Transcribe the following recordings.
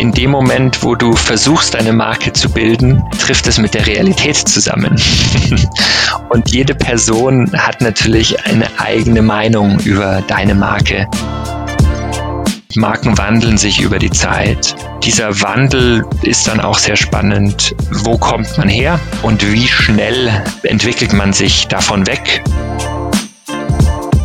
in dem Moment, wo du versuchst, eine Marke zu bilden, trifft es mit der Realität zusammen. Und jede Person hat natürlich eine eigene Meinung über deine Marke. Marken wandeln sich über die Zeit. Dieser Wandel ist dann auch sehr spannend. Wo kommt man her und wie schnell entwickelt man sich davon weg?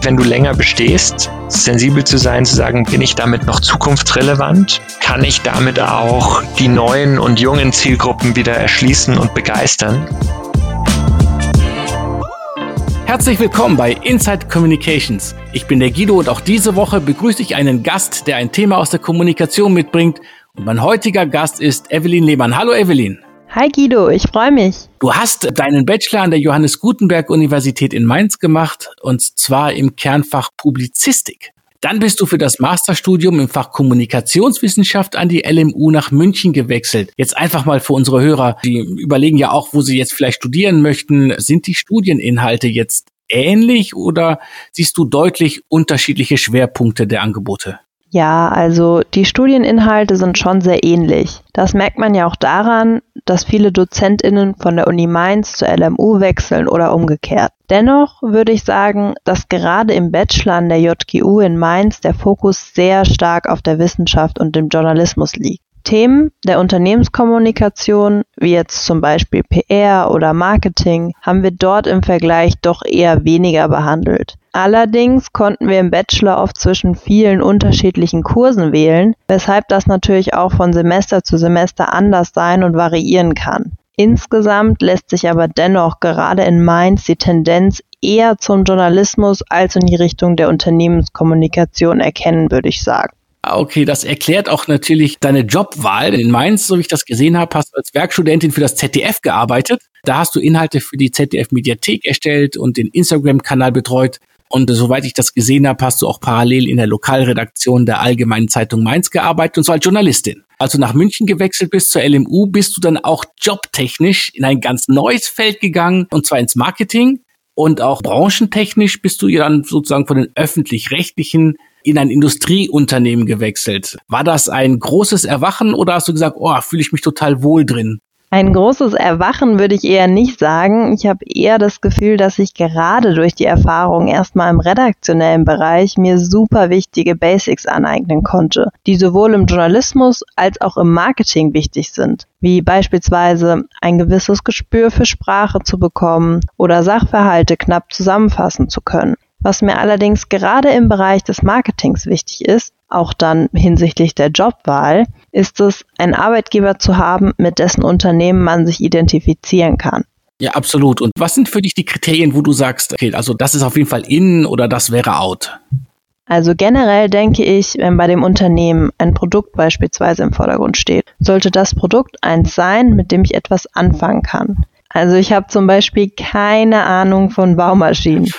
Wenn du länger bestehst, sensibel zu sein, zu sagen, bin ich damit noch zukunftsrelevant? Kann ich damit auch die neuen und jungen Zielgruppen wieder erschließen und begeistern? Herzlich willkommen bei Inside Communications. Ich bin der Guido und auch diese Woche begrüße ich einen Gast, der ein Thema aus der Kommunikation mitbringt. Und mein heutiger Gast ist Evelyn Lehmann. Hallo Evelyn. Hi Guido, ich freue mich. Du hast deinen Bachelor an der Johannes Gutenberg Universität in Mainz gemacht und zwar im Kernfach Publizistik. Dann bist du für das Masterstudium im Fach Kommunikationswissenschaft an die LMU nach München gewechselt. Jetzt einfach mal für unsere Hörer, die überlegen ja auch, wo sie jetzt vielleicht studieren möchten. Sind die Studieninhalte jetzt ähnlich oder siehst du deutlich unterschiedliche Schwerpunkte der Angebote? Ja, also die Studieninhalte sind schon sehr ähnlich. Das merkt man ja auch daran, dass viele Dozentinnen von der Uni Mainz zur LMU wechseln oder umgekehrt. Dennoch würde ich sagen, dass gerade im Bachelor an der JGU in Mainz der Fokus sehr stark auf der Wissenschaft und dem Journalismus liegt. Themen der Unternehmenskommunikation, wie jetzt zum Beispiel PR oder Marketing, haben wir dort im Vergleich doch eher weniger behandelt. Allerdings konnten wir im Bachelor oft zwischen vielen unterschiedlichen Kursen wählen, weshalb das natürlich auch von Semester zu Semester anders sein und variieren kann. Insgesamt lässt sich aber dennoch gerade in Mainz die Tendenz eher zum Journalismus als in die Richtung der Unternehmenskommunikation erkennen, würde ich sagen. Okay, das erklärt auch natürlich deine Jobwahl. In Mainz, so wie ich das gesehen habe, hast du als Werkstudentin für das ZDF gearbeitet. Da hast du Inhalte für die ZDF-Mediathek erstellt und den Instagram-Kanal betreut. Und soweit ich das gesehen habe, hast du auch parallel in der Lokalredaktion der Allgemeinen Zeitung Mainz gearbeitet und zwar als Journalistin. Als du nach München gewechselt bist zur LMU, bist du dann auch jobtechnisch in ein ganz neues Feld gegangen, und zwar ins Marketing. Und auch branchentechnisch bist du dann sozusagen von den öffentlich-rechtlichen in ein Industrieunternehmen gewechselt. War das ein großes Erwachen oder hast du gesagt, oh, fühle ich mich total wohl drin? Ein großes Erwachen würde ich eher nicht sagen. Ich habe eher das Gefühl, dass ich gerade durch die Erfahrung erstmal im redaktionellen Bereich mir super wichtige Basics aneignen konnte, die sowohl im Journalismus als auch im Marketing wichtig sind, wie beispielsweise ein gewisses Gespür für Sprache zu bekommen oder Sachverhalte knapp zusammenfassen zu können. Was mir allerdings gerade im Bereich des Marketings wichtig ist, auch dann hinsichtlich der Jobwahl, ist es, einen Arbeitgeber zu haben, mit dessen Unternehmen man sich identifizieren kann. Ja, absolut. Und was sind für dich die Kriterien, wo du sagst, okay, also das ist auf jeden Fall in oder das wäre out? Also generell denke ich, wenn bei dem Unternehmen ein Produkt beispielsweise im Vordergrund steht, sollte das Produkt eins sein, mit dem ich etwas anfangen kann. Also ich habe zum Beispiel keine Ahnung von Baumaschinen.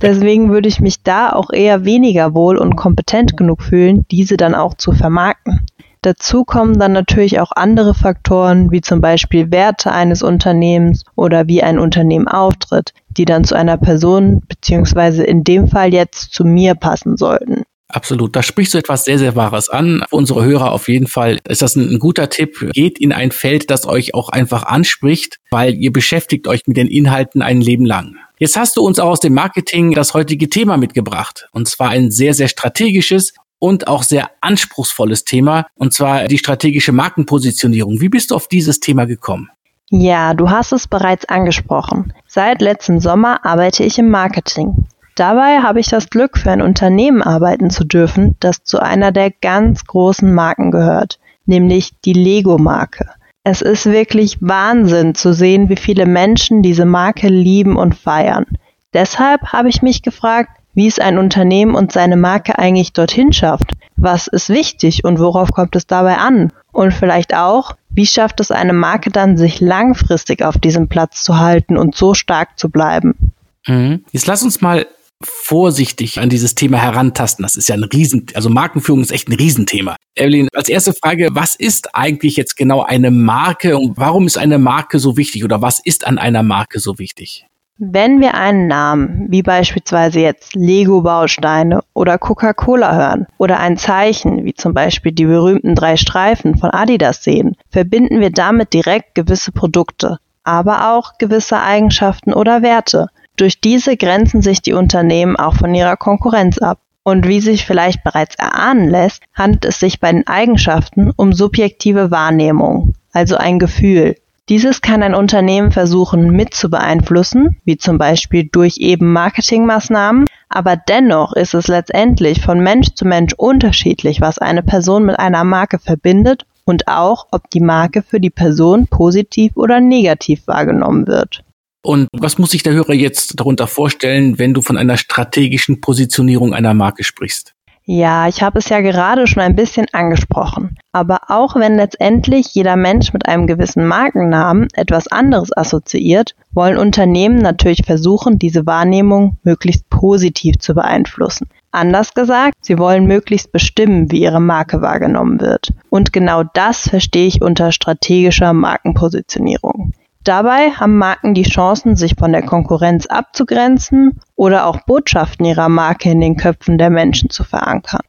Deswegen würde ich mich da auch eher weniger wohl und kompetent genug fühlen, diese dann auch zu vermarkten. Dazu kommen dann natürlich auch andere Faktoren, wie zum Beispiel Werte eines Unternehmens oder wie ein Unternehmen auftritt, die dann zu einer Person beziehungsweise in dem Fall jetzt zu mir passen sollten. Absolut. Da sprichst du etwas sehr, sehr Wahres an. Für unsere Hörer auf jeden Fall ist das ein, ein, guter Tipp. Geht in ein Feld, das euch auch einfach anspricht, weil ihr beschäftigt euch mit den Inhalten ein Leben lang. Jetzt hast du uns auch aus dem Marketing das heutige Thema mitgebracht. Und zwar ein sehr, sehr strategisches und auch sehr anspruchsvolles Thema. Und zwar die strategische Markenpositionierung. Wie bist du auf dieses Thema gekommen? Ja, du hast es bereits angesprochen. Seit letzten Sommer arbeite ich im Marketing. Dabei habe ich das Glück, für ein Unternehmen arbeiten zu dürfen, das zu einer der ganz großen Marken gehört, nämlich die Lego-Marke. Es ist wirklich Wahnsinn zu sehen, wie viele Menschen diese Marke lieben und feiern. Deshalb habe ich mich gefragt, wie es ein Unternehmen und seine Marke eigentlich dorthin schafft. Was ist wichtig und worauf kommt es dabei an? Und vielleicht auch, wie schafft es eine Marke dann, sich langfristig auf diesem Platz zu halten und so stark zu bleiben? Mhm. Jetzt lass uns mal vorsichtig an dieses Thema herantasten. Das ist ja ein Riesen, also Markenführung ist echt ein Riesenthema. Evelyn, als erste Frage, was ist eigentlich jetzt genau eine Marke und warum ist eine Marke so wichtig oder was ist an einer Marke so wichtig? Wenn wir einen Namen, wie beispielsweise jetzt Lego-Bausteine oder Coca-Cola hören oder ein Zeichen, wie zum Beispiel die berühmten drei Streifen von Adidas sehen, verbinden wir damit direkt gewisse Produkte, aber auch gewisse Eigenschaften oder Werte. Durch diese grenzen sich die Unternehmen auch von ihrer Konkurrenz ab. Und wie sich vielleicht bereits erahnen lässt, handelt es sich bei den Eigenschaften um subjektive Wahrnehmung, also ein Gefühl, dieses kann ein Unternehmen versuchen mit zu beeinflussen, wie zum Beispiel durch eben Marketingmaßnahmen, aber dennoch ist es letztendlich von Mensch zu Mensch unterschiedlich, was eine Person mit einer Marke verbindet und auch, ob die Marke für die Person positiv oder negativ wahrgenommen wird. Und was muss sich der Hörer jetzt darunter vorstellen, wenn du von einer strategischen Positionierung einer Marke sprichst? Ja, ich habe es ja gerade schon ein bisschen angesprochen. Aber auch wenn letztendlich jeder Mensch mit einem gewissen Markennamen etwas anderes assoziiert, wollen Unternehmen natürlich versuchen, diese Wahrnehmung möglichst positiv zu beeinflussen. Anders gesagt, sie wollen möglichst bestimmen, wie ihre Marke wahrgenommen wird. Und genau das verstehe ich unter strategischer Markenpositionierung. Dabei haben Marken die Chancen, sich von der Konkurrenz abzugrenzen oder auch Botschaften ihrer Marke in den Köpfen der Menschen zu verankern.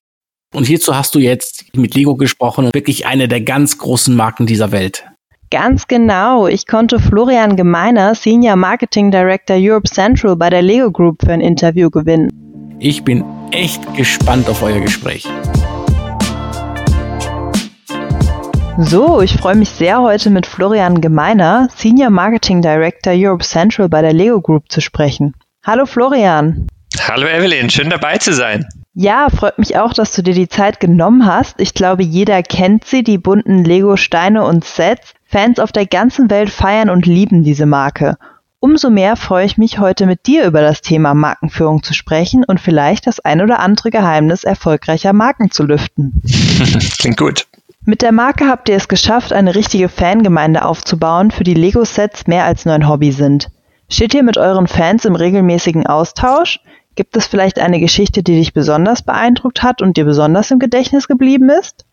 Und hierzu hast du jetzt mit Lego gesprochen wirklich eine der ganz großen Marken dieser Welt. Ganz genau. Ich konnte Florian Gemeiner, Senior Marketing Director Europe Central bei der Lego Group für ein Interview gewinnen. Ich bin echt gespannt auf euer Gespräch. So, ich freue mich sehr, heute mit Florian Gemeiner, Senior Marketing Director Europe Central bei der Lego Group zu sprechen. Hallo Florian. Hallo Evelyn, schön dabei zu sein. Ja, freut mich auch, dass du dir die Zeit genommen hast. Ich glaube, jeder kennt sie, die bunten Lego-Steine und Sets. Fans auf der ganzen Welt feiern und lieben diese Marke. Umso mehr freue ich mich, heute mit dir über das Thema Markenführung zu sprechen und vielleicht das ein oder andere Geheimnis erfolgreicher Marken zu lüften. Klingt gut. Mit der Marke habt ihr es geschafft, eine richtige Fangemeinde aufzubauen, für die Lego-Sets mehr als nur ein Hobby sind. Steht ihr mit euren Fans im regelmäßigen Austausch? Gibt es vielleicht eine Geschichte, die dich besonders beeindruckt hat und dir besonders im Gedächtnis geblieben ist?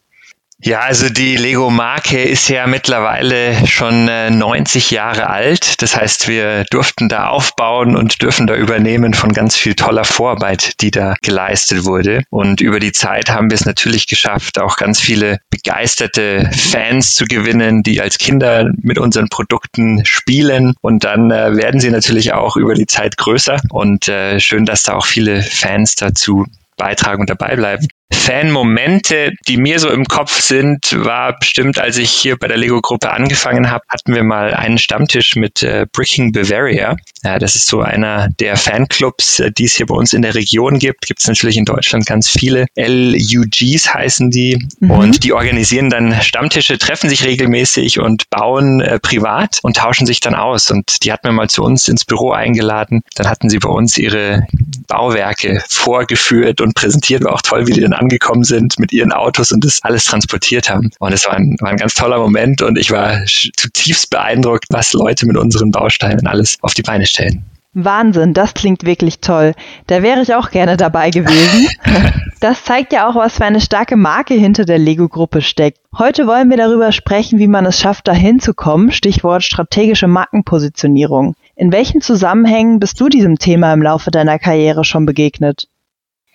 Ja, also die Lego-Marke ist ja mittlerweile schon äh, 90 Jahre alt. Das heißt, wir durften da aufbauen und dürfen da übernehmen von ganz viel toller Vorarbeit, die da geleistet wurde. Und über die Zeit haben wir es natürlich geschafft, auch ganz viele begeisterte Fans zu gewinnen, die als Kinder mit unseren Produkten spielen. Und dann äh, werden sie natürlich auch über die Zeit größer. Und äh, schön, dass da auch viele Fans dazu beitragen und dabei bleiben. Fan-Momente, die mir so im Kopf sind, war bestimmt, als ich hier bei der Lego-Gruppe angefangen habe, hatten wir mal einen Stammtisch mit äh, Bricking Bavaria. Ja, das ist so einer der Fanclubs, äh, die es hier bei uns in der Region gibt. Gibt es natürlich in Deutschland ganz viele. LUGs heißen die. Mhm. Und die organisieren dann Stammtische, treffen sich regelmäßig und bauen äh, privat und tauschen sich dann aus. Und die hatten wir mal zu uns ins Büro eingeladen. Dann hatten sie bei uns ihre Bauwerke vorgeführt und präsentiert. War auch toll, wie die dann angekommen sind mit ihren Autos und das alles transportiert haben. Und es war ein, war ein ganz toller Moment und ich war zutiefst beeindruckt, was Leute mit unseren Bausteinen alles auf die Beine stellen. Wahnsinn, das klingt wirklich toll. Da wäre ich auch gerne dabei gewesen. Das zeigt ja auch, was für eine starke Marke hinter der Lego-Gruppe steckt. Heute wollen wir darüber sprechen, wie man es schafft, dahin zu kommen. Stichwort strategische Markenpositionierung. In welchen Zusammenhängen bist du diesem Thema im Laufe deiner Karriere schon begegnet?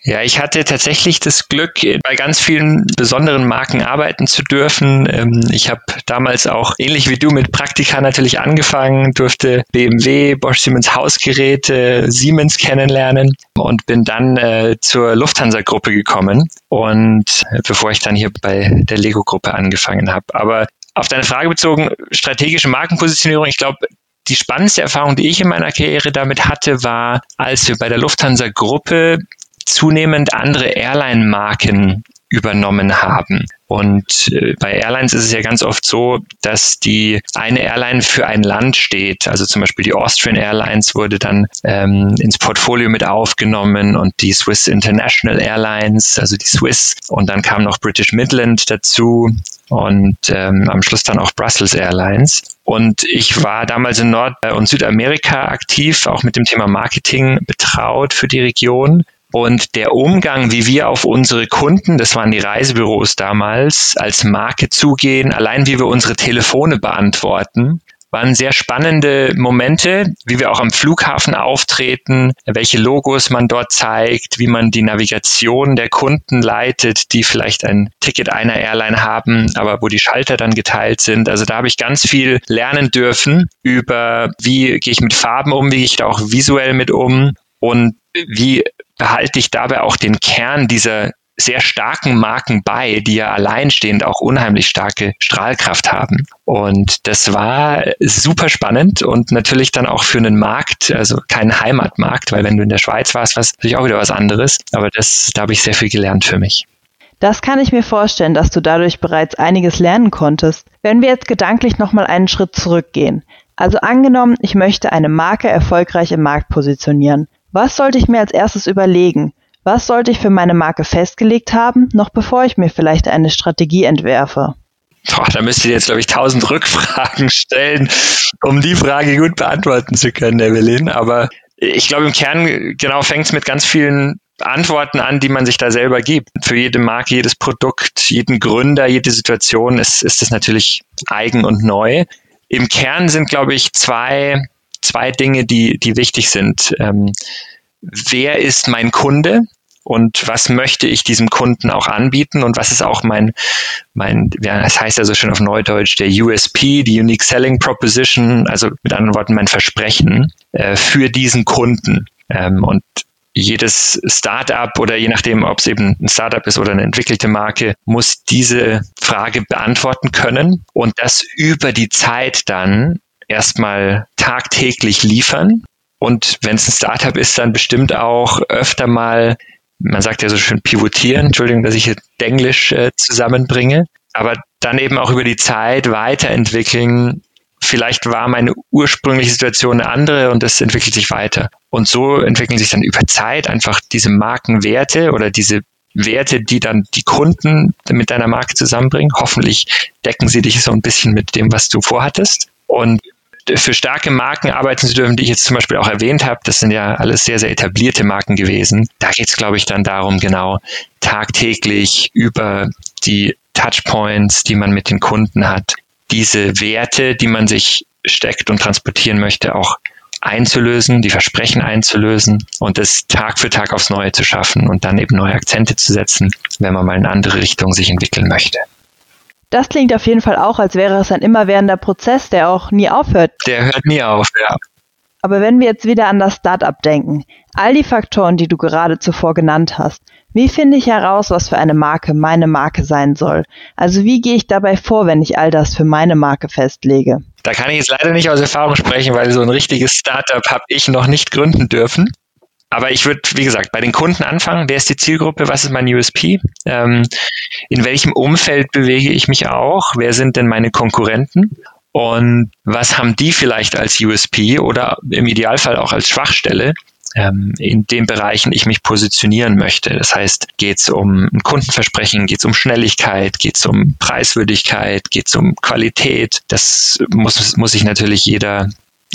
Ja, ich hatte tatsächlich das Glück, bei ganz vielen besonderen Marken arbeiten zu dürfen. Ähm, ich habe damals auch ähnlich wie du mit Praktika natürlich angefangen, durfte BMW, Bosch Siemens Hausgeräte, Siemens kennenlernen und bin dann äh, zur Lufthansa-Gruppe gekommen und äh, bevor ich dann hier bei der Lego-Gruppe angefangen habe. Aber auf deine Frage bezogen, strategische Markenpositionierung, ich glaube, die spannendste Erfahrung, die ich in meiner Karriere damit hatte, war, als wir bei der Lufthansa Gruppe zunehmend andere Airline-Marken übernommen haben. Und äh, bei Airlines ist es ja ganz oft so, dass die eine Airline für ein Land steht. Also zum Beispiel die Austrian Airlines wurde dann ähm, ins Portfolio mit aufgenommen und die Swiss International Airlines, also die Swiss. Und dann kam noch British Midland dazu und ähm, am Schluss dann auch Brussels Airlines. Und ich war damals in Nord- und Südamerika aktiv, auch mit dem Thema Marketing betraut für die Region. Und der Umgang, wie wir auf unsere Kunden, das waren die Reisebüros damals, als Marke zugehen, allein wie wir unsere Telefone beantworten, waren sehr spannende Momente, wie wir auch am Flughafen auftreten, welche Logos man dort zeigt, wie man die Navigation der Kunden leitet, die vielleicht ein Ticket einer Airline haben, aber wo die Schalter dann geteilt sind. Also da habe ich ganz viel lernen dürfen über, wie gehe ich mit Farben um, wie gehe ich da auch visuell mit um und wie behalte ich dabei auch den Kern dieser sehr starken Marken bei, die ja alleinstehend auch unheimlich starke Strahlkraft haben. Und das war super spannend und natürlich dann auch für einen Markt, also kein Heimatmarkt, weil wenn du in der Schweiz warst, war es natürlich auch wieder was anderes. Aber das, da habe ich sehr viel gelernt für mich. Das kann ich mir vorstellen, dass du dadurch bereits einiges lernen konntest. Wenn wir jetzt gedanklich nochmal einen Schritt zurückgehen. Also angenommen, ich möchte eine Marke erfolgreich im Markt positionieren. Was sollte ich mir als erstes überlegen? Was sollte ich für meine Marke festgelegt haben, noch bevor ich mir vielleicht eine Strategie entwerfe? Boah, da müsst ihr jetzt, glaube ich, tausend Rückfragen stellen, um die Frage gut beantworten zu können, Evelyn. Aber ich glaube, im Kern genau fängt es mit ganz vielen Antworten an, die man sich da selber gibt. Für jede Marke, jedes Produkt, jeden Gründer, jede Situation ist, ist es natürlich eigen und neu. Im Kern sind, glaube ich, zwei, zwei Dinge, die, die wichtig sind. Ähm, wer ist mein Kunde? und was möchte ich diesem Kunden auch anbieten und was ist auch mein, mein, ja, das heißt ja so schön auf Neudeutsch, der USP, die Unique Selling Proposition, also mit anderen Worten mein Versprechen äh, für diesen Kunden. Ähm, und jedes Startup oder je nachdem, ob es eben ein Startup ist oder eine entwickelte Marke, muss diese Frage beantworten können und das über die Zeit dann erstmal tagtäglich liefern. Und wenn es ein Startup ist, dann bestimmt auch öfter mal man sagt ja so schön pivotieren, Entschuldigung, dass ich hier Englisch äh, zusammenbringe, aber dann eben auch über die Zeit weiterentwickeln. Vielleicht war meine ursprüngliche Situation eine andere und das entwickelt sich weiter. Und so entwickeln sich dann über Zeit einfach diese Markenwerte oder diese Werte, die dann die Kunden mit deiner Marke zusammenbringen. Hoffentlich decken sie dich so ein bisschen mit dem, was du vorhattest. Und für starke Marken arbeiten zu dürfen, die ich jetzt zum Beispiel auch erwähnt habe, das sind ja alles sehr, sehr etablierte Marken gewesen. Da geht es, glaube ich, dann darum, genau tagtäglich über die Touchpoints, die man mit den Kunden hat, diese Werte, die man sich steckt und transportieren möchte, auch einzulösen, die Versprechen einzulösen und das Tag für Tag aufs Neue zu schaffen und dann eben neue Akzente zu setzen, wenn man mal in eine andere Richtung sich entwickeln möchte. Das klingt auf jeden Fall auch, als wäre es ein immerwährender Prozess, der auch nie aufhört. Der hört nie auf, ja. Aber wenn wir jetzt wieder an das Startup denken, all die Faktoren, die du gerade zuvor genannt hast, wie finde ich heraus, was für eine Marke meine Marke sein soll? Also wie gehe ich dabei vor, wenn ich all das für meine Marke festlege? Da kann ich jetzt leider nicht aus Erfahrung sprechen, weil so ein richtiges Startup habe ich noch nicht gründen dürfen. Aber ich würde, wie gesagt, bei den Kunden anfangen. Wer ist die Zielgruppe? Was ist mein USP? Ähm, in welchem Umfeld bewege ich mich auch? Wer sind denn meine Konkurrenten? Und was haben die vielleicht als USP oder im Idealfall auch als Schwachstelle? Ähm, in den Bereichen ich mich positionieren möchte. Das heißt, geht es um Kundenversprechen, geht es um Schnelligkeit, geht es um Preiswürdigkeit, geht es um Qualität. Das muss, muss sich natürlich jeder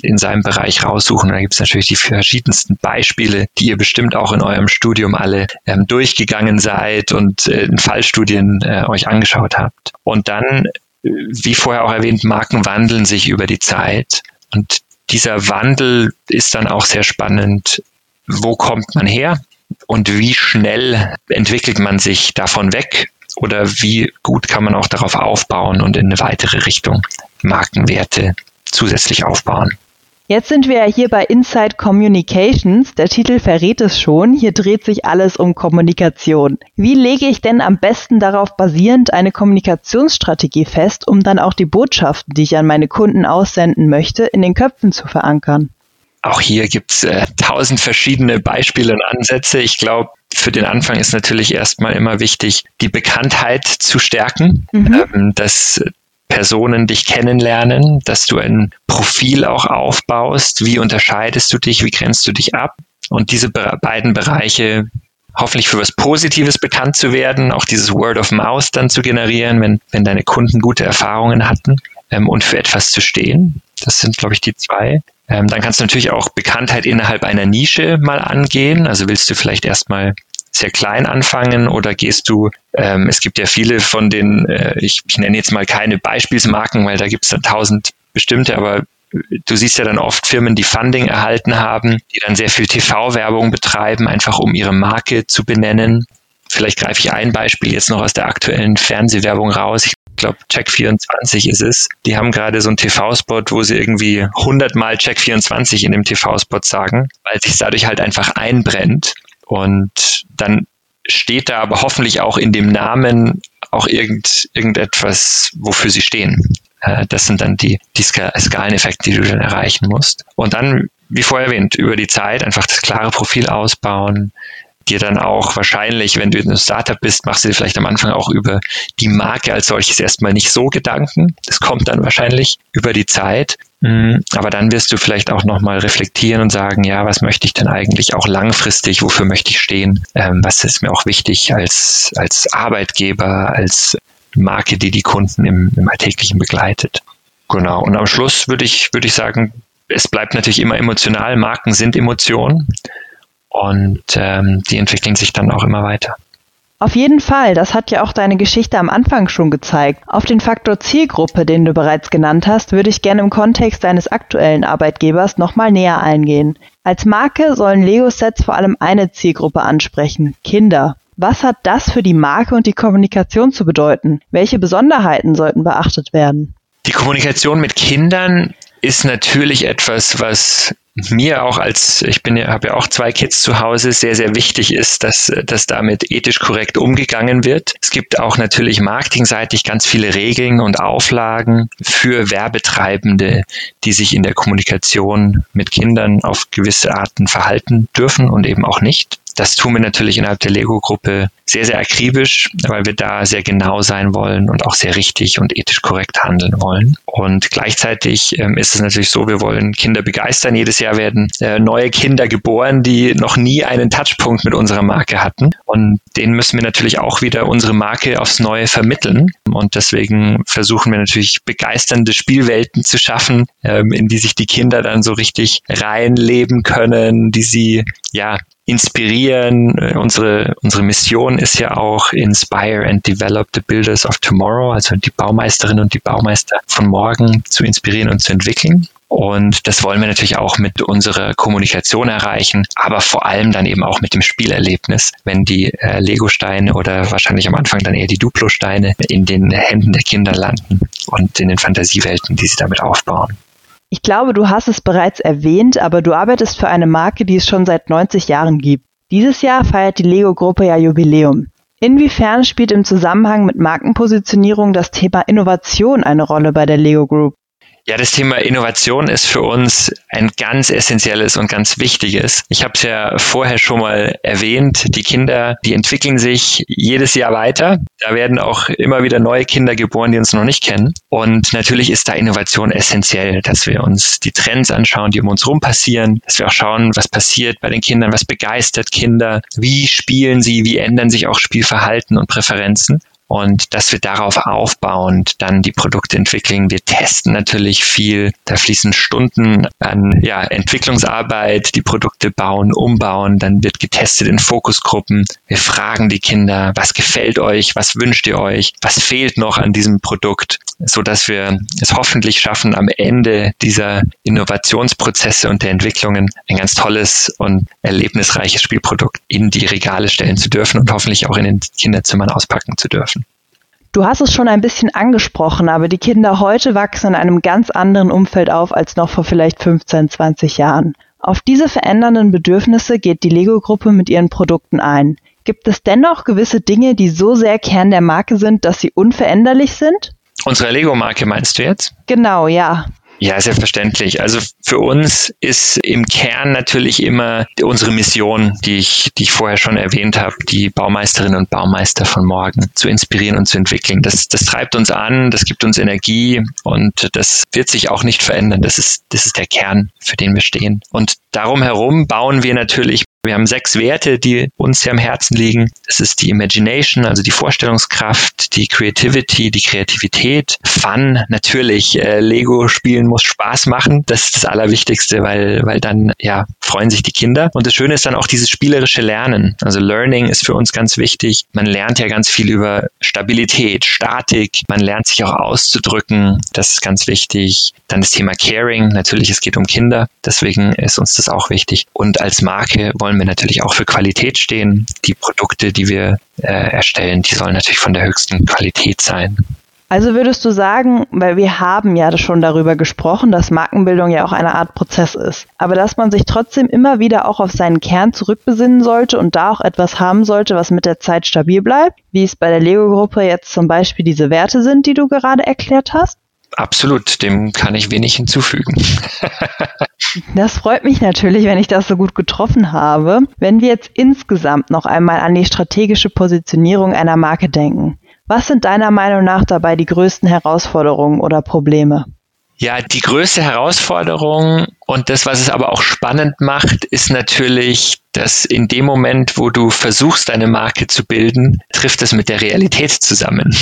in seinem Bereich raussuchen. Da gibt es natürlich die verschiedensten Beispiele, die ihr bestimmt auch in eurem Studium alle ähm, durchgegangen seid und äh, in Fallstudien äh, euch angeschaut habt. Und dann, äh, wie vorher auch erwähnt, Marken wandeln sich über die Zeit. Und dieser Wandel ist dann auch sehr spannend. Wo kommt man her? Und wie schnell entwickelt man sich davon weg? Oder wie gut kann man auch darauf aufbauen und in eine weitere Richtung Markenwerte zusätzlich aufbauen? Jetzt sind wir ja hier bei Inside Communications. Der Titel verrät es schon. Hier dreht sich alles um Kommunikation. Wie lege ich denn am besten darauf basierend eine Kommunikationsstrategie fest, um dann auch die Botschaften, die ich an meine Kunden aussenden möchte, in den Köpfen zu verankern? Auch hier gibt's äh, tausend verschiedene Beispiele und Ansätze. Ich glaube, für den Anfang ist natürlich erstmal immer wichtig, die Bekanntheit zu stärken, mhm. ähm, dass Personen dich kennenlernen, dass du ein Profil auch aufbaust. Wie unterscheidest du dich? Wie grenzt du dich ab? Und diese beiden Bereiche hoffentlich für was Positives bekannt zu werden, auch dieses Word of Mouth dann zu generieren, wenn, wenn deine Kunden gute Erfahrungen hatten ähm, und für etwas zu stehen. Das sind, glaube ich, die zwei. Ähm, dann kannst du natürlich auch Bekanntheit innerhalb einer Nische mal angehen. Also willst du vielleicht erstmal sehr klein anfangen oder gehst du, ähm, es gibt ja viele von den, äh, ich, ich nenne jetzt mal keine Beispielsmarken, weil da gibt es dann tausend bestimmte, aber du siehst ja dann oft Firmen, die Funding erhalten haben, die dann sehr viel TV-Werbung betreiben, einfach um ihre Marke zu benennen. Vielleicht greife ich ein Beispiel jetzt noch aus der aktuellen Fernsehwerbung raus. Ich glaube, Check24 ist es. Die haben gerade so einen TV-Spot, wo sie irgendwie 100 Mal Check24 in dem TV-Spot sagen, weil sich dadurch halt einfach einbrennt. Und dann steht da aber hoffentlich auch in dem Namen auch irgend, irgendetwas, wofür sie stehen. Äh, das sind dann die, die Skaleneffekte, die du dann erreichen musst. Und dann, wie vorher erwähnt, über die Zeit einfach das klare Profil ausbauen, dir dann auch wahrscheinlich, wenn du ein Startup bist, machst du dir vielleicht am Anfang auch über die Marke als solches erstmal nicht so Gedanken. Das kommt dann wahrscheinlich über die Zeit. Mm, aber dann wirst du vielleicht auch nochmal reflektieren und sagen, ja, was möchte ich denn eigentlich auch langfristig, wofür möchte ich stehen? Ähm, was ist mir auch wichtig als, als Arbeitgeber, als Marke, die die Kunden im, im Alltäglichen begleitet? Genau. Und am Schluss würde ich, würde ich sagen, es bleibt natürlich immer emotional. Marken sind Emotionen und ähm, die entwickeln sich dann auch immer weiter. Auf jeden Fall, das hat ja auch deine Geschichte am Anfang schon gezeigt. Auf den Faktor Zielgruppe, den du bereits genannt hast, würde ich gerne im Kontext deines aktuellen Arbeitgebers nochmal näher eingehen. Als Marke sollen Lego-Sets vor allem eine Zielgruppe ansprechen, Kinder. Was hat das für die Marke und die Kommunikation zu bedeuten? Welche Besonderheiten sollten beachtet werden? Die Kommunikation mit Kindern ist natürlich etwas, was mir auch als, ich bin ja, habe ja auch zwei Kids zu Hause, sehr, sehr wichtig ist, dass, dass damit ethisch korrekt umgegangen wird. Es gibt auch natürlich marketingseitig ganz viele Regeln und Auflagen für Werbetreibende, die sich in der Kommunikation mit Kindern auf gewisse Arten verhalten dürfen und eben auch nicht. Das tun wir natürlich innerhalb der Lego-Gruppe sehr, sehr akribisch, weil wir da sehr genau sein wollen und auch sehr richtig und ethisch korrekt handeln wollen. Und gleichzeitig ähm, ist es natürlich so, wir wollen Kinder begeistern. Jedes Jahr werden äh, neue Kinder geboren, die noch nie einen Touchpunkt mit unserer Marke hatten. Und denen müssen wir natürlich auch wieder unsere Marke aufs Neue vermitteln. Und deswegen versuchen wir natürlich begeisternde Spielwelten zu schaffen, ähm, in die sich die Kinder dann so richtig reinleben können, die sie ja inspirieren. Äh, unsere, unsere Mission ist ja auch Inspire and Develop the Builders of Tomorrow, also die Baumeisterinnen und die Baumeister von morgen zu inspirieren und zu entwickeln. Und das wollen wir natürlich auch mit unserer Kommunikation erreichen, aber vor allem dann eben auch mit dem Spielerlebnis, wenn die äh, Lego-Steine oder wahrscheinlich am Anfang dann eher die Duplo-Steine in den Händen der Kinder landen und in den Fantasiewelten, die sie damit aufbauen. Ich glaube, du hast es bereits erwähnt, aber du arbeitest für eine Marke, die es schon seit 90 Jahren gibt. Dieses Jahr feiert die Lego-Gruppe ja Jubiläum. Inwiefern spielt im Zusammenhang mit Markenpositionierung das Thema Innovation eine Rolle bei der Lego Group? Ja, das Thema Innovation ist für uns ein ganz essentielles und ganz wichtiges. Ich habe es ja vorher schon mal erwähnt, die Kinder, die entwickeln sich jedes Jahr weiter. Da werden auch immer wieder neue Kinder geboren, die uns noch nicht kennen. Und natürlich ist da Innovation essentiell, dass wir uns die Trends anschauen, die um uns herum passieren, dass wir auch schauen, was passiert bei den Kindern, was begeistert Kinder, wie spielen sie, wie ändern sich auch Spielverhalten und Präferenzen und dass wir darauf aufbauend dann die Produkte entwickeln. Wir testen natürlich viel. Da fließen Stunden an ja, Entwicklungsarbeit, die Produkte bauen, umbauen. Dann wird getestet in Fokusgruppen. Wir fragen die Kinder, was gefällt euch? Was wünscht ihr euch? Was fehlt noch an diesem Produkt? So dass wir es hoffentlich schaffen, am Ende dieser Innovationsprozesse und der Entwicklungen ein ganz tolles und erlebnisreiches Spielprodukt in die Regale stellen zu dürfen und hoffentlich auch in den Kinderzimmern auspacken zu dürfen. Du hast es schon ein bisschen angesprochen, aber die Kinder heute wachsen in einem ganz anderen Umfeld auf als noch vor vielleicht 15, 20 Jahren. Auf diese verändernden Bedürfnisse geht die Lego-Gruppe mit ihren Produkten ein. Gibt es dennoch gewisse Dinge, die so sehr Kern der Marke sind, dass sie unveränderlich sind? Unsere Lego-Marke meinst du jetzt? Genau, ja. Ja, selbstverständlich. Also für uns ist im Kern natürlich immer unsere Mission, die ich, die ich vorher schon erwähnt habe, die Baumeisterinnen und Baumeister von morgen zu inspirieren und zu entwickeln. Das, das treibt uns an, das gibt uns Energie und das wird sich auch nicht verändern. Das ist, das ist der Kern, für den wir stehen. Und darum herum bauen wir natürlich Wir haben sechs Werte, die uns sehr am Herzen liegen. Das ist die Imagination, also die Vorstellungskraft, die Creativity, die Kreativität, Fun, natürlich. Äh, Lego spielen muss Spaß machen. Das ist das Allerwichtigste, weil, weil dann, ja, freuen sich die Kinder. Und das Schöne ist dann auch dieses spielerische Lernen. Also Learning ist für uns ganz wichtig. Man lernt ja ganz viel über Stabilität, Statik. Man lernt sich auch auszudrücken. Das ist ganz wichtig. Dann das Thema Caring. Natürlich, es geht um Kinder. Deswegen ist uns das auch wichtig. Und als Marke wollen wollen wir natürlich auch für Qualität stehen. Die Produkte, die wir äh, erstellen, die sollen natürlich von der höchsten Qualität sein. Also würdest du sagen, weil wir haben ja schon darüber gesprochen, dass Markenbildung ja auch eine Art Prozess ist, aber dass man sich trotzdem immer wieder auch auf seinen Kern zurückbesinnen sollte und da auch etwas haben sollte, was mit der Zeit stabil bleibt, wie es bei der Lego-Gruppe jetzt zum Beispiel diese Werte sind, die du gerade erklärt hast? Absolut, dem kann ich wenig hinzufügen. das freut mich natürlich, wenn ich das so gut getroffen habe. Wenn wir jetzt insgesamt noch einmal an die strategische Positionierung einer Marke denken, was sind deiner Meinung nach dabei die größten Herausforderungen oder Probleme? Ja, die größte Herausforderung und das, was es aber auch spannend macht, ist natürlich, dass in dem Moment, wo du versuchst, deine Marke zu bilden, trifft es mit der Realität zusammen.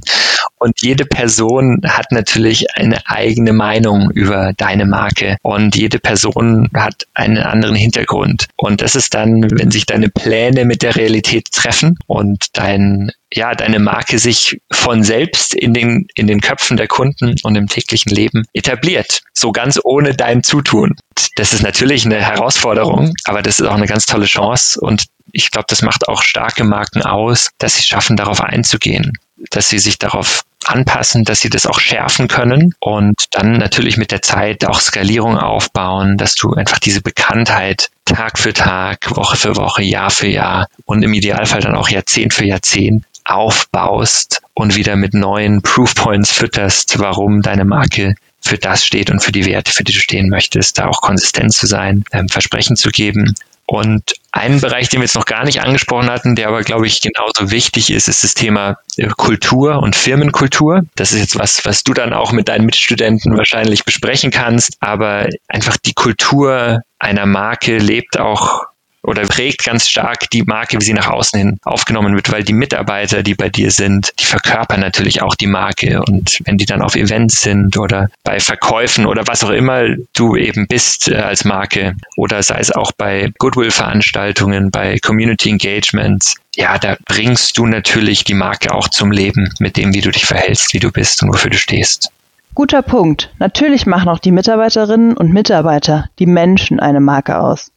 und jede Person hat natürlich eine eigene Meinung über deine Marke und jede Person hat einen anderen Hintergrund. Und das ist dann, wenn sich deine Pläne mit der Realität treffen und dein ja, deine Marke sich von selbst in den, in den Köpfen der Kunden und im täglichen Leben etabliert. So ganz ohne dein Zutun. Das ist natürlich eine Herausforderung, aber das ist auch eine ganz tolle Chance und ich glaube, das macht auch starke Marken aus, dass sie schaffen, darauf einzugehen, dass sie sich darauf anpassen, dass sie das auch schärfen können und dann natürlich mit der Zeit auch Skalierung aufbauen, dass du einfach diese Bekanntheit Tag für Tag, Woche für Woche, Jahr für Jahr und im Idealfall dann auch Jahrzehnt für Jahrzehnt aufbaust und wieder mit neuen Proofpoints fütterst, warum deine Marke für das steht und für die Werte, für die du stehen möchtest, da auch konsistent zu sein, ähm, Versprechen zu geben. Und ein Bereich, den wir jetzt noch gar nicht angesprochen hatten, der aber, glaube ich, genauso wichtig ist, ist das Thema äh, Kultur und Firmenkultur. Das ist jetzt was, was du dann auch mit deinen Mitstudenten wahrscheinlich besprechen kannst. Aber einfach die Kultur einer Marke lebt auch oder prägt ganz stark die Marke, wie sie nach außen hin aufgenommen wird, weil die Mitarbeiter, die bei dir sind, die verkörpern natürlich auch die Marke. Und wenn die dann auf Events sind oder bei Verkäufen oder was auch immer du eben bist äh, als Marke oder sei es auch bei Goodwill-Veranstaltungen, bei Community Engagements, ja, da bringst du natürlich die Marke auch zum Leben mit dem, wie du dich verhältst, wie du bist und wofür du stehst. Guter Punkt. Natürlich machen auch die Mitarbeiterinnen und Mitarbeiter, die Menschen eine Marke aus.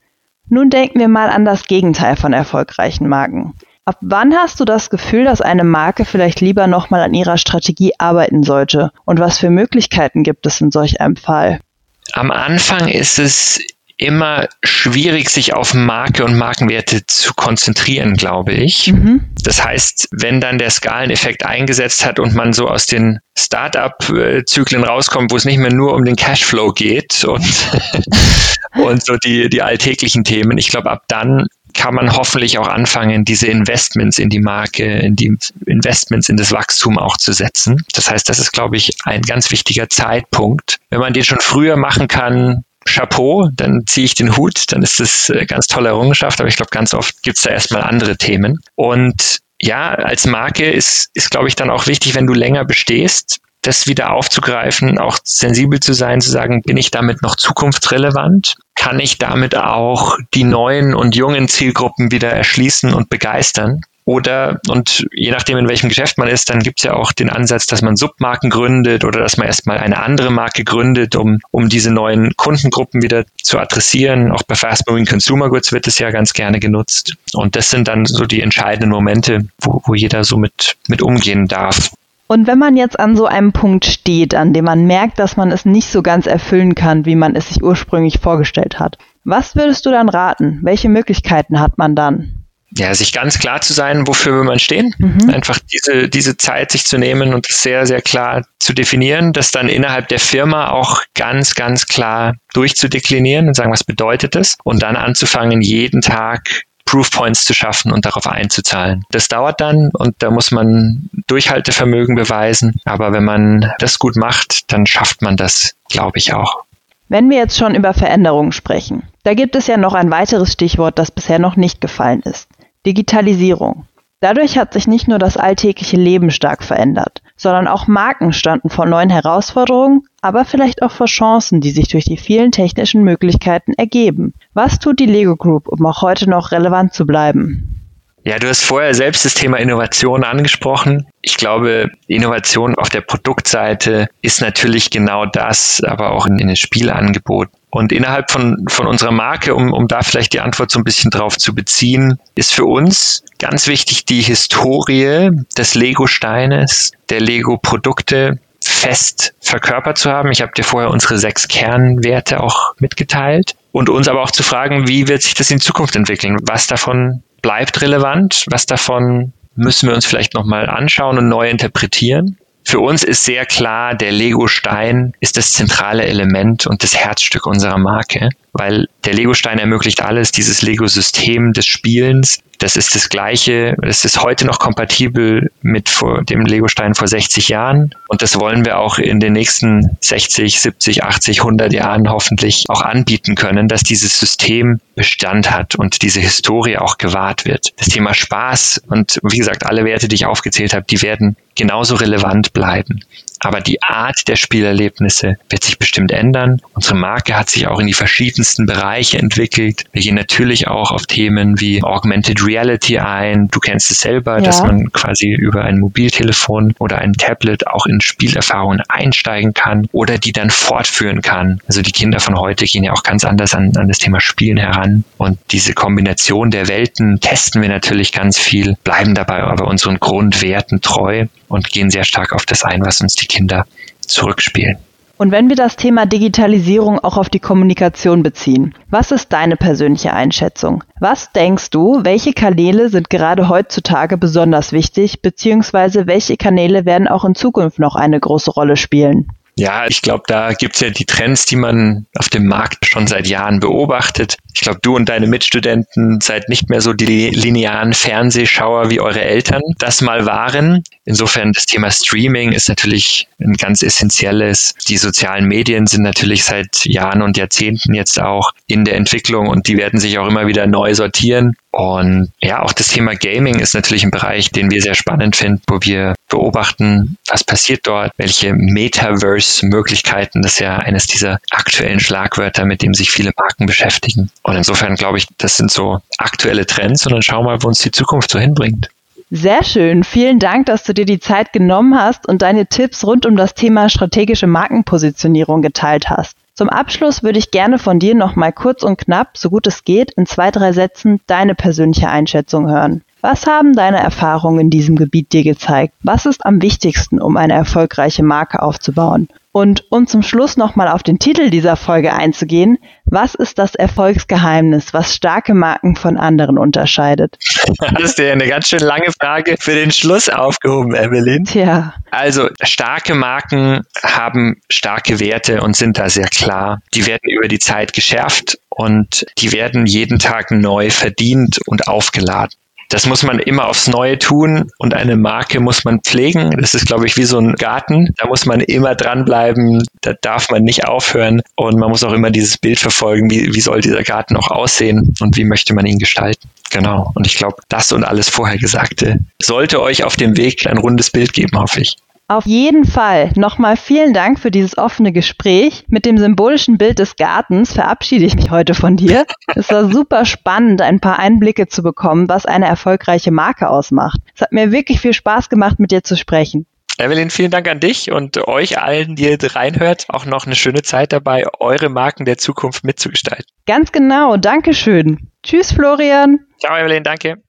Nun denken wir mal an das Gegenteil von erfolgreichen Marken. Ab wann hast du das Gefühl, dass eine Marke vielleicht lieber nochmal an ihrer Strategie arbeiten sollte? Und was für Möglichkeiten gibt es in solch einem Fall? Am Anfang ist es immer schwierig, sich auf Marke und Markenwerte zu konzentrieren, glaube ich. Mhm. Das heißt, wenn dann der Skaleneffekt eingesetzt hat und man so aus den Startup-Zyklen rauskommt, wo es nicht mehr nur um den Cashflow geht und, und so die, die alltäglichen Themen, ich glaube, ab dann kann man hoffentlich auch anfangen, diese Investments in die Marke, in die Investments in das Wachstum auch zu setzen. Das heißt, das ist, glaube ich, ein ganz wichtiger Zeitpunkt. Wenn man den schon früher machen kann, Chapeau, dann ziehe ich den Hut, dann ist das eine ganz tolle Errungenschaft, aber ich glaube, ganz oft gibt es da erstmal andere Themen. Und ja, als Marke ist, ist, glaube ich, dann auch wichtig, wenn du länger bestehst, das wieder aufzugreifen, auch sensibel zu sein, zu sagen, bin ich damit noch zukunftsrelevant? Kann ich damit auch die neuen und jungen Zielgruppen wieder erschließen und begeistern? Oder, und je nachdem, in welchem Geschäft man ist, dann gibt es ja auch den Ansatz, dass man Submarken gründet oder dass man erstmal eine andere Marke gründet, um, um diese neuen Kundengruppen wieder zu adressieren. Auch bei Fast Moving Consumer Goods wird es ja ganz gerne genutzt. Und das sind dann so die entscheidenden Momente, wo, wo jeder so mit, mit umgehen darf. Und wenn man jetzt an so einem Punkt steht, an dem man merkt, dass man es nicht so ganz erfüllen kann, wie man es sich ursprünglich vorgestellt hat, was würdest du dann raten? Welche Möglichkeiten hat man dann? ja, sich ganz klar zu sein, wofür will man stehen. Mhm. Einfach diese, diese Zeit sich zu nehmen und es sehr, sehr klar zu definieren, das dann innerhalb der Firma auch ganz, ganz klar durchzudeklinieren und sagen, was bedeutet das? Und dann anzufangen, jeden Tag Proofpoints zu schaffen und darauf einzuzahlen. Das dauert dann und da muss man Durchhaltevermögen beweisen. Aber wenn man das gut macht, dann schafft man das, glaube ich, auch. Wenn wir jetzt schon über Veränderungen sprechen, Da gibt es ja noch ein weiteres Stichwort, das bisher noch nicht gefallen ist. Digitalisierung. Dadurch hat sich nicht nur das alltägliche Leben stark verändert, sondern auch Marken standen vor neuen Herausforderungen, aber vielleicht auch vor Chancen, die sich durch die vielen technischen Möglichkeiten ergeben. Was tut die Lego Group, um auch heute noch relevant zu bleiben? Ja, du hast vorher selbst das Thema Innovation angesprochen. Ich glaube, Innovation auf der Produktseite ist natürlich genau das, aber auch in, in den Spielangeboten. Und innerhalb von, von unserer Marke, um, um da vielleicht die Antwort so ein bisschen drauf zu beziehen, ist für uns ganz wichtig die Historie des Lego-Steines, der Lego-Produkte fest verkörpert zu haben. Ich habe dir vorher unsere sechs Kernwerte auch mitgeteilt und uns aber auch zu fragen, wie wird sich das in Zukunft entwickeln? Was davon bleibt relevant? Was davon müssen wir uns vielleicht nochmal anschauen und neu interpretieren? Für uns ist sehr klar, der Lego-Stein ist das zentrale Element und das Herzstück unserer Marke, weil der Lego-Stein ermöglicht alles, dieses Lego-System des Spielens, das ist das gleiche, das ist heute noch kompatibel mit vor dem Lego-Stein vor 60 Jahren und das wollen wir auch in den nächsten 60, 70, 80, 100 Jahren hoffentlich auch anbieten können, dass dieses System Bestand hat und diese Historie auch gewahrt wird. Das Thema Spaß und wie gesagt, alle Werte, die ich aufgezählt habe, die werden genauso relevant bleiben. Aber die Art der Spielerlebnisse wird sich bestimmt ändern. Unsere Marke hat sich auch in die verschiedensten Bereiche entwickelt. Wir gehen natürlich auch auf Themen wie Augmented Reality ein. Du kennst es selber, ja. dass man quasi über ein Mobiltelefon oder ein Tablet auch in Spielerfahrungen einsteigen kann oder die dann fortführen kann. Also die Kinder von heute gehen ja auch ganz anders an, an das Thema Spielen heran. Und diese Kombination der Welten testen wir natürlich ganz viel, bleiben dabei aber unseren Grundwerten treu und gehen sehr stark auf das ein, was uns die Kinder zurückspielen. Und wenn wir das Thema Digitalisierung auch auf die Kommunikation beziehen, was ist deine persönliche Einschätzung? Was denkst du, welche Kanäle sind gerade heutzutage besonders wichtig, beziehungsweise welche Kanäle werden auch in Zukunft noch eine große Rolle spielen? Ja, ich glaube, da gibt's ja die Trends, die man auf dem Markt schon seit Jahren beobachtet. Ich glaube, du und deine Mitstudenten seid nicht mehr so die linearen Fernsehschauer wie eure Eltern das mal waren. Insofern das Thema Streaming ist natürlich ein ganz essentielles. Die sozialen Medien sind natürlich seit Jahren und Jahrzehnten jetzt auch in der Entwicklung und die werden sich auch immer wieder neu sortieren. Und ja, auch das Thema Gaming ist natürlich ein Bereich, den wir sehr spannend finden, wo wir beobachten, was passiert dort, welche Metaverse-Möglichkeiten, das ist ja eines dieser aktuellen Schlagwörter, mit dem sich viele Marken beschäftigen. Und insofern glaube ich, das sind so aktuelle Trends und dann schauen wir mal, wo uns die Zukunft so hinbringt. Sehr schön. Vielen Dank, dass du dir die Zeit genommen hast und deine Tipps rund um das Thema strategische Markenpositionierung geteilt hast. Zum Abschluss würde ich gerne von dir noch mal kurz und knapp, so gut es geht, in zwei, drei Sätzen deine persönliche Einschätzung hören. Was haben deine Erfahrungen in diesem Gebiet dir gezeigt? Was ist am wichtigsten, um eine erfolgreiche Marke aufzubauen? Und um zum Schluss nochmal auf den Titel dieser Folge einzugehen, was ist das Erfolgsgeheimnis, was starke Marken von anderen unterscheidet? Das ist ja eine ganz schön lange Frage für den Schluss aufgehoben, Evelyn. Tja. Also starke Marken haben starke Werte und sind da sehr klar. Die werden über die Zeit geschärft und die werden jeden Tag neu verdient und aufgeladen. Das muss man immer aufs Neue tun und eine Marke muss man pflegen. Das ist, glaube ich, wie so ein Garten. Da muss man immer dranbleiben. Da darf man nicht aufhören und man muss auch immer dieses Bild verfolgen. Wie, wie soll dieser Garten auch aussehen und wie möchte man ihn gestalten? Genau. Und ich glaube, das und alles vorher Gesagte sollte euch auf dem Weg ein rundes Bild geben, hoffe ich. Auf jeden Fall. Nochmal vielen Dank für dieses offene Gespräch. Mit dem symbolischen Bild des Gartens verabschiede ich mich heute von dir. Es war super spannend, ein paar Einblicke zu bekommen, was eine erfolgreiche Marke ausmacht. Es hat mir wirklich viel Spaß gemacht, mit dir zu sprechen. Evelyn, vielen Dank an dich und euch allen, die ihr reinhört, auch noch eine schöne Zeit dabei, eure Marken der Zukunft mitzugestalten. Ganz genau, Dankeschön. Tschüss, Florian. Ciao, Evelyn, danke.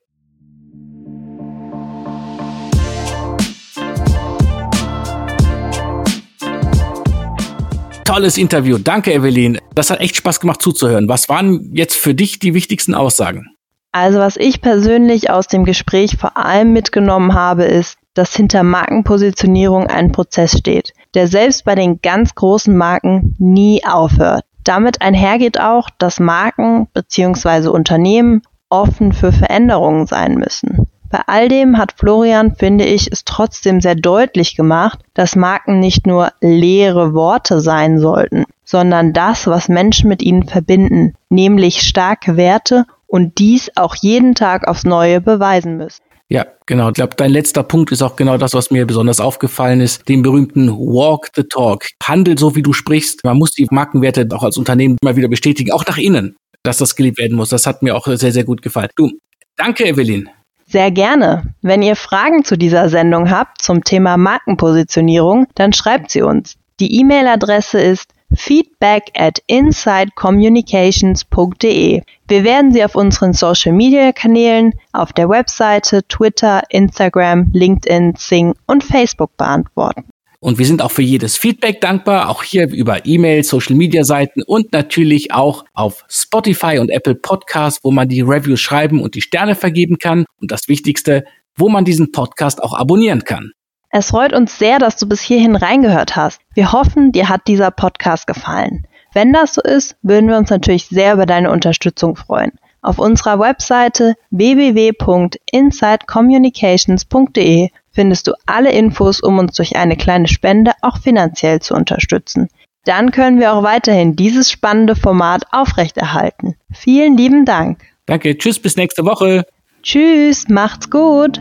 Tolles Interview. Danke, Evelyn. Das hat echt Spaß gemacht zuzuhören. Was waren jetzt für dich die wichtigsten Aussagen? Also was ich persönlich aus dem Gespräch vor allem mitgenommen habe, ist, dass hinter Markenpositionierung ein Prozess steht, der selbst bei den ganz großen Marken nie aufhört. Damit einhergeht auch, dass Marken bzw. Unternehmen offen für Veränderungen sein müssen. Bei all dem hat Florian, finde ich, es trotzdem sehr deutlich gemacht, dass Marken nicht nur leere Worte sein sollten, sondern das, was Menschen mit ihnen verbinden, nämlich starke Werte und dies auch jeden Tag aufs Neue beweisen müssen. Ja, genau. Ich glaube, dein letzter Punkt ist auch genau das, was mir besonders aufgefallen ist. Den berühmten Walk the Talk. Handel so, wie du sprichst. Man muss die Markenwerte auch als Unternehmen immer wieder bestätigen, auch nach innen, dass das gelebt werden muss. Das hat mir auch sehr, sehr gut gefallen. Du, danke, Evelyn. Sehr gerne. Wenn ihr Fragen zu dieser Sendung habt zum Thema Markenpositionierung, dann schreibt sie uns. Die E-Mail-Adresse ist feedback at insidecommunications.de. Wir werden sie auf unseren Social Media Kanälen, auf der Webseite, Twitter, Instagram, LinkedIn, Sing und Facebook beantworten. Und wir sind auch für jedes Feedback dankbar, auch hier über E-Mail, Social Media Seiten und natürlich auch auf Spotify und Apple Podcasts, wo man die Reviews schreiben und die Sterne vergeben kann. Und das Wichtigste, wo man diesen Podcast auch abonnieren kann. Es freut uns sehr, dass du bis hierhin reingehört hast. Wir hoffen, dir hat dieser Podcast gefallen. Wenn das so ist, würden wir uns natürlich sehr über deine Unterstützung freuen. Auf unserer Webseite www.insidecommunications.de findest du alle Infos, um uns durch eine kleine Spende auch finanziell zu unterstützen. Dann können wir auch weiterhin dieses spannende Format aufrechterhalten. Vielen lieben Dank. Danke, tschüss, bis nächste Woche. Tschüss, macht's gut.